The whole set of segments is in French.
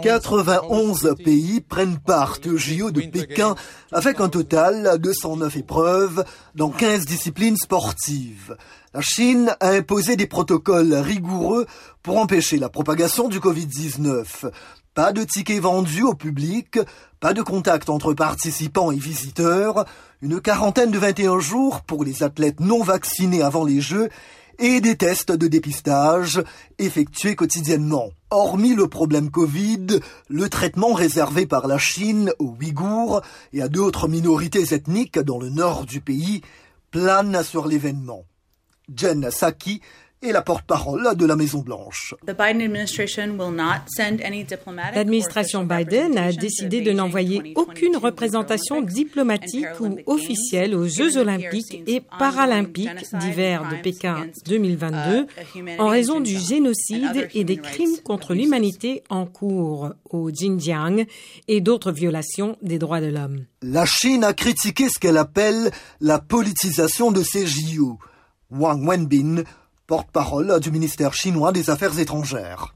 91 pays prennent part au JO de Pékin avec un total de 109 épreuves dans 15 disciplines sportives. La Chine a imposé des protocoles rigoureux pour empêcher la propagation du Covid-19. Pas de tickets vendus au public, pas de contact entre participants et visiteurs, une quarantaine de 21 jours pour les athlètes non vaccinés avant les Jeux et des tests de dépistage effectués quotidiennement. Hormis le problème Covid, le traitement réservé par la Chine aux Ouïghours et à d'autres minorités ethniques dans le nord du pays plane sur l'événement. Jen Saki et la porte-parole de la Maison-Blanche. L'administration Biden a décidé de n'envoyer aucune représentation diplomatique ou officielle aux Jeux olympiques et paralympiques d'hiver de Pékin 2022 en raison du génocide et des crimes contre l'humanité en cours au Xinjiang et d'autres violations des droits de l'homme. La Chine a critiqué ce qu'elle appelle la politisation de ces JO. Wang Wenbin porte-parole du ministère chinois des Affaires étrangères.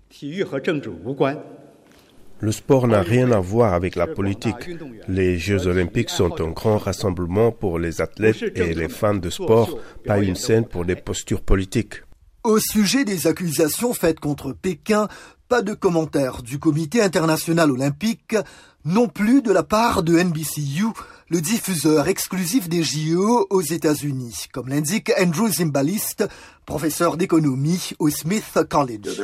Le sport n'a rien à voir avec la politique. Les Jeux olympiques sont un grand rassemblement pour les athlètes et les fans de sport, pas une scène pour des postures politiques. Au sujet des accusations faites contre Pékin, pas de commentaire du Comité international olympique, non plus de la part de NBCU, le diffuseur exclusif des JO aux États-Unis, comme l'indique Andrew Zimbalist, professeur d'économie au Smith College.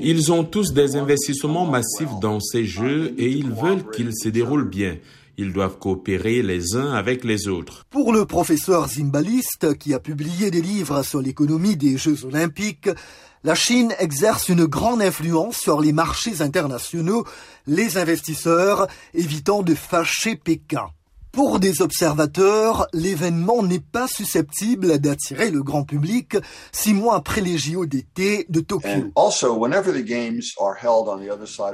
Ils ont tous des investissements massifs dans ces jeux et ils veulent qu'ils se déroulent bien. Ils doivent coopérer les uns avec les autres. Pour le professeur Zimbalist, qui a publié des livres sur l'économie des Jeux olympiques, la Chine exerce une grande influence sur les marchés internationaux, les investisseurs évitant de fâcher Pékin. Pour des observateurs, l'événement n'est pas susceptible d'attirer le grand public six mois après les JO d'été de Tokyo.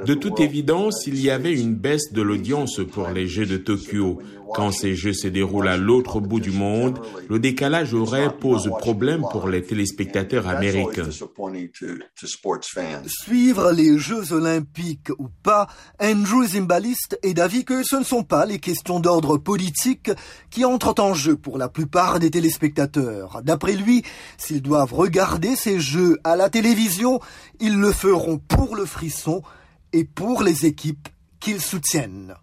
De toute évidence, il y avait une baisse de l'audience pour les Jeux de Tokyo. Quand ces Jeux se déroulent à l'autre bout du monde, le décalage horaire pose problème pour les téléspectateurs américains. Suivre les Jeux olympiques ou pas, Andrew Zimbalist est d'avis que ce ne sont pas les questions d'ordre politique qui entrent en jeu pour la plupart des téléspectateurs. D'après lui, s'ils doivent regarder ces Jeux à la télévision, ils le feront pour le frisson et pour les équipes qu'ils soutiennent.